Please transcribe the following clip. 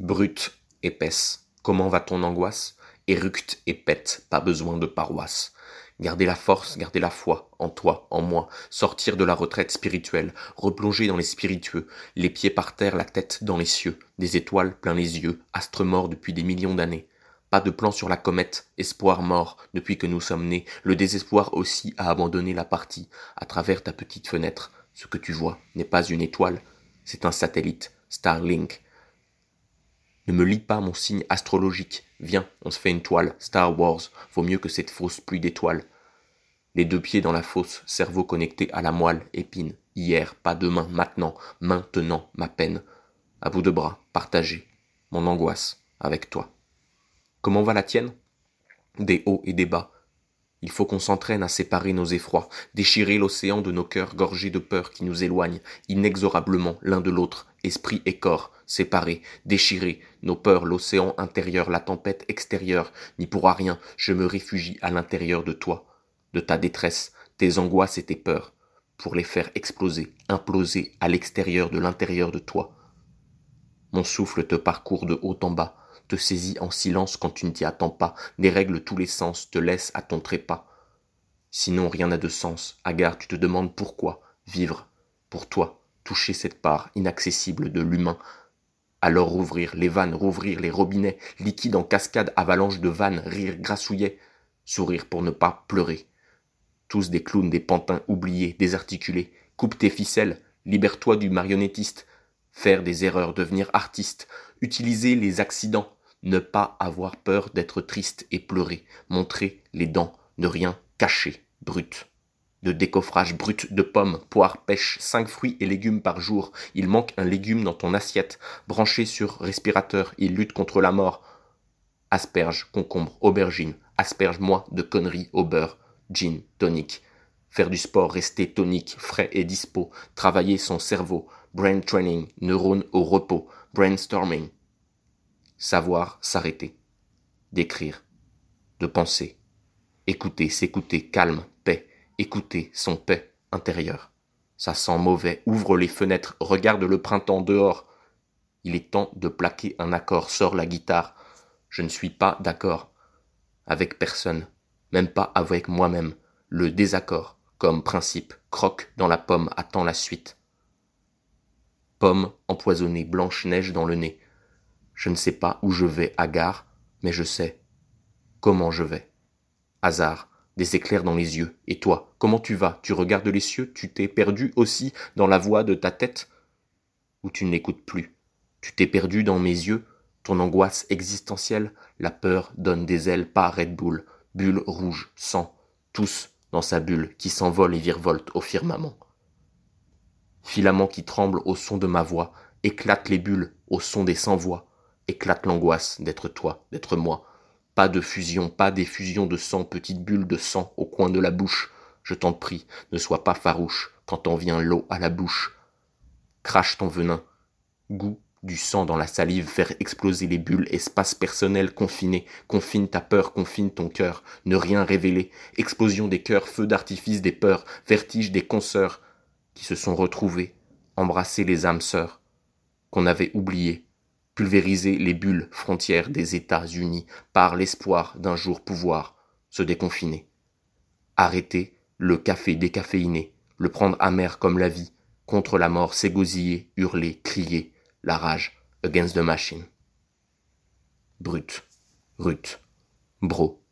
Brute, épaisse, comment va ton angoisse? Éructe et pète, pas besoin de paroisse. Garder la force, garder la foi, en toi, en moi, sortir de la retraite spirituelle, replonger dans les spiritueux, les pieds par terre, la tête dans les cieux, des étoiles plein les yeux, astres morts depuis des millions d'années. Pas de plan sur la comète, espoir mort depuis que nous sommes nés, le désespoir aussi a abandonné la partie. À travers ta petite fenêtre, ce que tu vois n'est pas une étoile, c'est un satellite, Starlink. Ne me lis pas mon signe astrologique, viens, on se fait une toile, Star Wars, vaut mieux que cette fausse pluie d'étoiles. Les deux pieds dans la fosse, cerveau connecté à la moelle, épine, hier, pas demain, maintenant, maintenant, ma peine. À bout de bras, partagé, mon angoisse, avec toi. Comment va la tienne? Des hauts et des bas. Il faut qu'on s'entraîne à séparer nos effrois, déchirer l'océan de nos cœurs gorgés de peur qui nous éloignent inexorablement l'un de l'autre, esprit et corps, séparés, déchirés, nos peurs, l'océan intérieur, la tempête extérieure, n'y pourra rien, je me réfugie à l'intérieur de toi, de ta détresse, tes angoisses et tes peurs, pour les faire exploser, imploser à l'extérieur de l'intérieur de toi. Mon souffle te parcourt de haut en bas, te saisit en silence quand tu ne t'y attends pas, dérègle tous les sens, te laisse à ton trépas. Sinon rien n'a de sens. Agar, tu te demandes pourquoi vivre pour toi, toucher cette part inaccessible de l'humain. Alors rouvrir les vannes, rouvrir les robinets, liquide en cascade, avalanche de vannes, rire grassouillet, sourire pour ne pas pleurer. Tous des clowns, des pantins oubliés, désarticulés. Coupe tes ficelles, libère-toi du marionnettiste. Faire des erreurs, devenir artiste, utiliser les accidents, ne pas avoir peur d'être triste et pleurer, montrer les dents, ne rien cacher, brut. De décoffrage brut de pommes, poires, pêches, cinq fruits et légumes par jour. Il manque un légume dans ton assiette. Branché sur respirateur, il lutte contre la mort. Asperge, concombre, aubergine. Asperge-moi de conneries au beurre. Gin, tonique. Faire du sport, rester tonique, frais et dispo. Travailler son cerveau. Brain training, neurones au repos. Brainstorming, savoir s'arrêter, d'écrire, de penser, écouter, s'écouter, calme, paix, écouter son paix intérieure. Ça sent mauvais, ouvre les fenêtres, regarde le printemps dehors. Il est temps de plaquer un accord, sors la guitare. Je ne suis pas d'accord avec personne, même pas avec moi-même. Le désaccord, comme principe, croque dans la pomme, attend la suite. Pomme empoisonnée, blanche-neige dans le nez, je ne sais pas où je vais à gare, mais je sais comment je vais. Hasard, des éclairs dans les yeux. Et toi, comment tu vas? Tu regardes les cieux? Tu t'es perdu aussi dans la voix de ta tête? Ou tu n'écoutes plus? Tu t'es perdu dans mes yeux? Ton angoisse existentielle? La peur donne des ailes, pas Red Bull. Bulle rouge, sang, tous dans sa bulle qui s'envole et virevolte au firmament. Filament qui tremble au son de ma voix, éclate les bulles au son des sans-voix éclate l'angoisse d'être toi, d'être moi. Pas de fusion, pas d'effusion de sang, petite bulle de sang au coin de la bouche. Je t'en prie, ne sois pas farouche quand en vient l'eau à la bouche. Crache ton venin. Goût du sang dans la salive, faire exploser les bulles, espace personnel confiné, confine ta peur, confine ton cœur, ne rien révéler, explosion des cœurs, feu d'artifice des peurs, vertige des consoeurs, qui se sont retrouvés, embrasser les âmes sœurs, qu'on avait oubliées, pulvériser les bulles frontières des États-Unis par l'espoir d'un jour pouvoir se déconfiner. Arrêter le café décaféiné, le prendre amer comme la vie, contre la mort s'égosiller, hurler, crier, la rage, against the machine. Brut, rut, bro,